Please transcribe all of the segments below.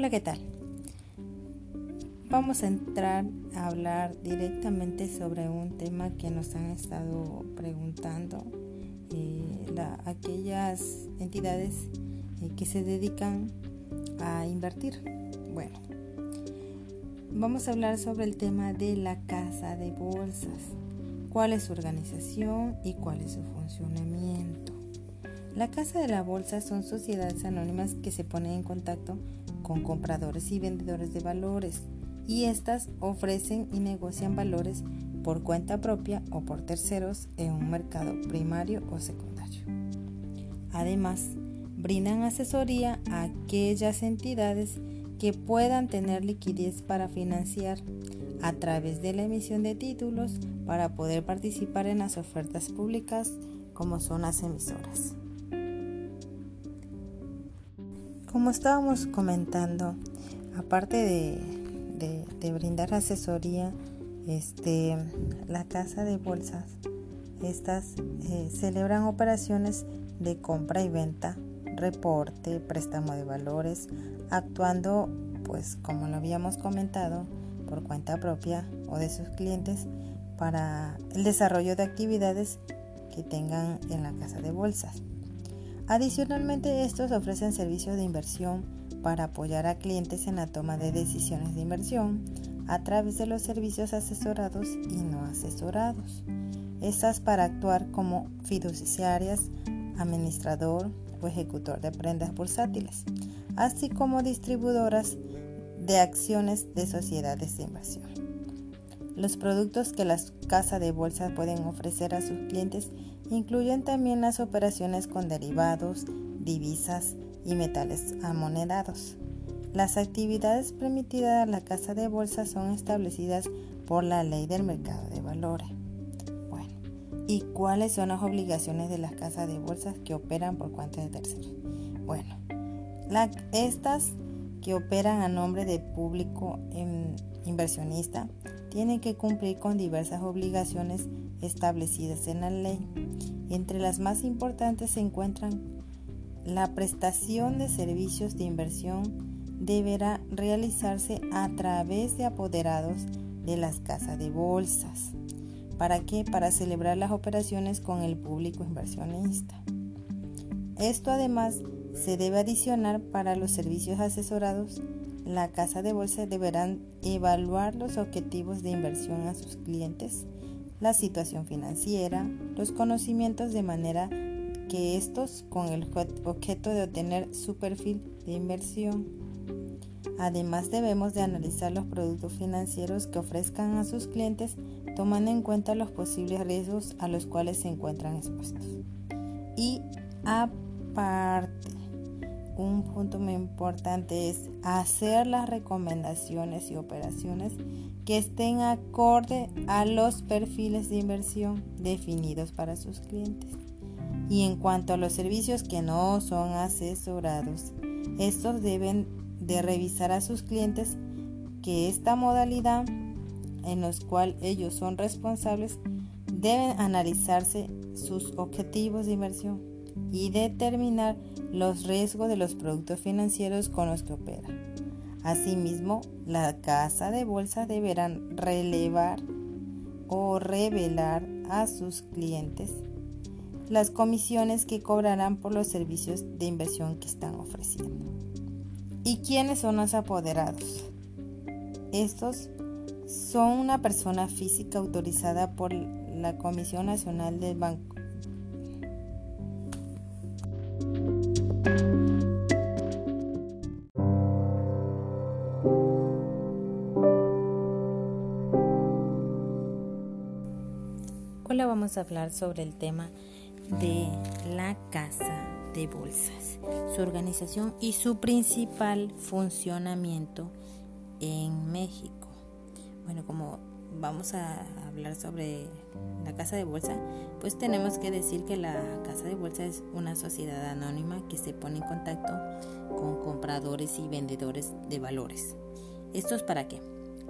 Hola, ¿qué tal? Vamos a entrar a hablar directamente sobre un tema que nos han estado preguntando eh, aquellas entidades eh, que se dedican a invertir. Bueno, vamos a hablar sobre el tema de la casa de bolsas, cuál es su organización y cuál es su funcionamiento. La casa de la bolsa son sociedades anónimas que se ponen en contacto con compradores y vendedores de valores y estas ofrecen y negocian valores por cuenta propia o por terceros en un mercado primario o secundario. Además, brindan asesoría a aquellas entidades que puedan tener liquidez para financiar a través de la emisión de títulos para poder participar en las ofertas públicas como son las emisoras. Como estábamos comentando, aparte de brindar asesoría, este, la casa de bolsas, estas eh, celebran operaciones de compra y venta, reporte, préstamo de valores, actuando, pues como lo habíamos comentado, por cuenta propia o de sus clientes para el desarrollo de actividades que tengan en la casa de bolsas. Adicionalmente, estos ofrecen servicios de inversión para apoyar a clientes en la toma de decisiones de inversión a través de los servicios asesorados y no asesorados. Estas para actuar como fiduciarias, administrador o ejecutor de prendas bursátiles, así como distribuidoras de acciones de sociedades de inversión. Los productos que las casas de bolsa pueden ofrecer a sus clientes incluyen también las operaciones con derivados, divisas, y metales amonedados. Las actividades permitidas a la casa de bolsa son establecidas por la ley del mercado de valores. Bueno, ¿y cuáles son las obligaciones de las casas de bolsas que operan por cuenta de terceros? Bueno, estas que operan a nombre de público inversionista tienen que cumplir con diversas obligaciones establecidas en la ley. Entre las más importantes se encuentran la prestación de servicios de inversión deberá realizarse a través de apoderados de las casas de bolsas. ¿Para qué? Para celebrar las operaciones con el público inversionista. Esto además se debe adicionar para los servicios asesorados. La casa de bolsa deberán evaluar los objetivos de inversión a sus clientes, la situación financiera, los conocimientos de manera que estos con el objeto de obtener su perfil de inversión. Además debemos de analizar los productos financieros que ofrezcan a sus clientes tomando en cuenta los posibles riesgos a los cuales se encuentran expuestos. Y aparte, un punto muy importante es hacer las recomendaciones y operaciones que estén acorde a los perfiles de inversión definidos para sus clientes. Y en cuanto a los servicios que no son asesorados, estos deben de revisar a sus clientes que esta modalidad en los cual ellos son responsables deben analizarse sus objetivos de inversión y determinar los riesgos de los productos financieros con los que operan. Asimismo, la casa de bolsa deberán relevar o revelar a sus clientes las comisiones que cobrarán por los servicios de inversión que están ofreciendo. ¿Y quiénes son los apoderados? Estos son una persona física autorizada por la Comisión Nacional del Banco. A hablar sobre el tema de la Casa de Bolsas, su organización y su principal funcionamiento en México. Bueno, como vamos a hablar sobre la Casa de Bolsa, pues tenemos que decir que la Casa de Bolsa es una sociedad anónima que se pone en contacto con compradores y vendedores de valores. ¿Esto es para qué?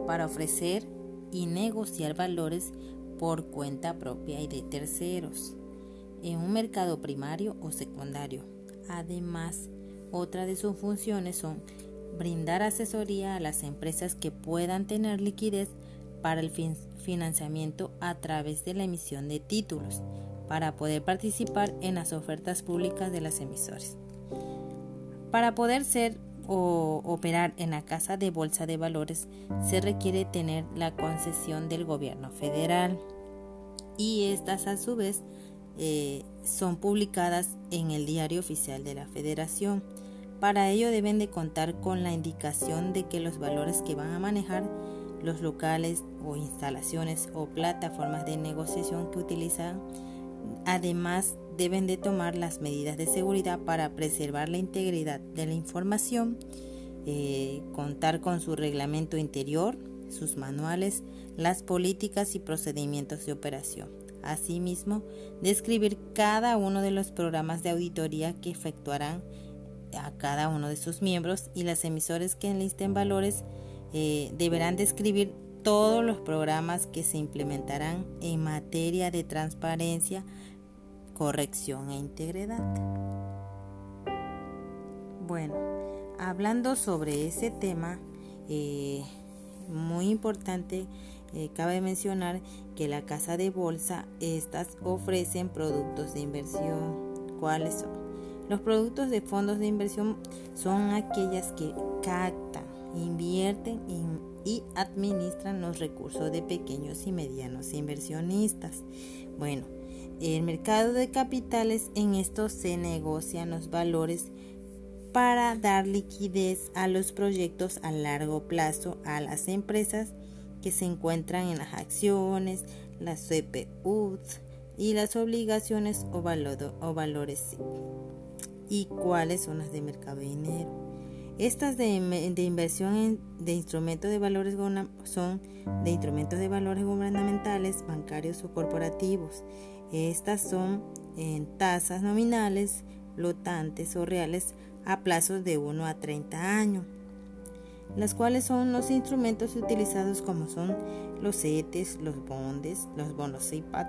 Para ofrecer y negociar valores por cuenta propia y de terceros en un mercado primario o secundario. Además, otra de sus funciones son brindar asesoría a las empresas que puedan tener liquidez para el financiamiento a través de la emisión de títulos para poder participar en las ofertas públicas de las emisores. Para poder ser o operar en la casa de bolsa de valores se requiere tener la concesión del gobierno federal y estas a su vez eh, son publicadas en el diario oficial de la federación. Para ello deben de contar con la indicación de que los valores que van a manejar los locales o instalaciones o plataformas de negociación que utilizan además deben de tomar las medidas de seguridad para preservar la integridad de la información, eh, contar con su reglamento interior, sus manuales, las políticas y procedimientos de operación. Asimismo, describir cada uno de los programas de auditoría que efectuarán a cada uno de sus miembros y las emisores que enlisten valores eh, deberán describir todos los programas que se implementarán en materia de transparencia, corrección e integridad. Bueno, hablando sobre ese tema, eh, muy importante, eh, cabe mencionar que la casa de bolsa, estas ofrecen productos de inversión. ¿Cuáles son? Los productos de fondos de inversión son aquellas que captan invierten y administran los recursos de pequeños y medianos inversionistas. Bueno, el mercado de capitales en esto se negocian los valores para dar liquidez a los proyectos a largo plazo a las empresas que se encuentran en las acciones, las CPUs y las obligaciones o, o valores. ¿Y cuáles son las de mercado de dinero? Estas de, inversión de instrumentos de valores son de instrumentos de valores gubernamentales, bancarios o corporativos. Estas son en tasas nominales, flotantes o reales a plazos de 1 a 30 años, las cuales son los instrumentos utilizados como son los CETES, los bondes, los bonos IPAT,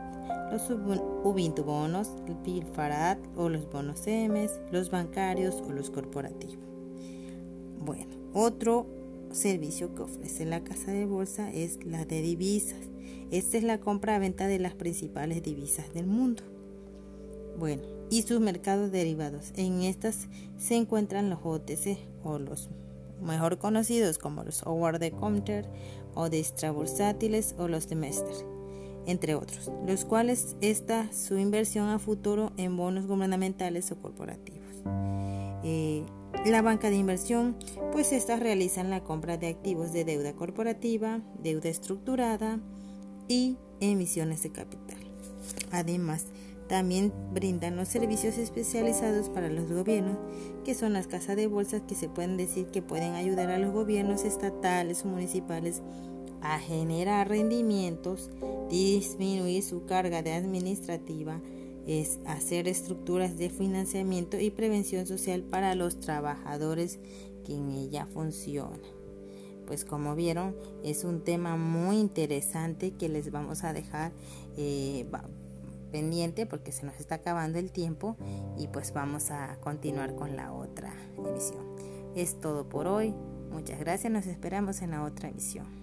los Ubuntu bonos, el PILFARAT o los bonos EMS, los bancarios o los corporativos. Bueno, otro servicio que ofrece la casa de bolsa es la de divisas. Esta es la compra-venta de las principales divisas del mundo. Bueno, y sus mercados derivados. En estas se encuentran los OTC o los mejor conocidos como los over the counter o de extrabursátiles o los de Mester, entre otros, los cuales está su inversión a futuro en bonos gubernamentales o corporativos. Eh, la banca de inversión, pues estas realizan la compra de activos de deuda corporativa, deuda estructurada y emisiones de capital. Además, también brindan los servicios especializados para los gobiernos, que son las casas de bolsas que se pueden decir que pueden ayudar a los gobiernos estatales o municipales a generar rendimientos, disminuir su carga administrativa, hacer estructuras de financiamiento y prevención social para los trabajadores que en ella funcionan. Pues como vieron, es un tema muy interesante que les vamos a dejar eh, pendiente porque se nos está acabando el tiempo y pues vamos a continuar con la otra emisión. Es todo por hoy. Muchas gracias. Nos esperamos en la otra emisión.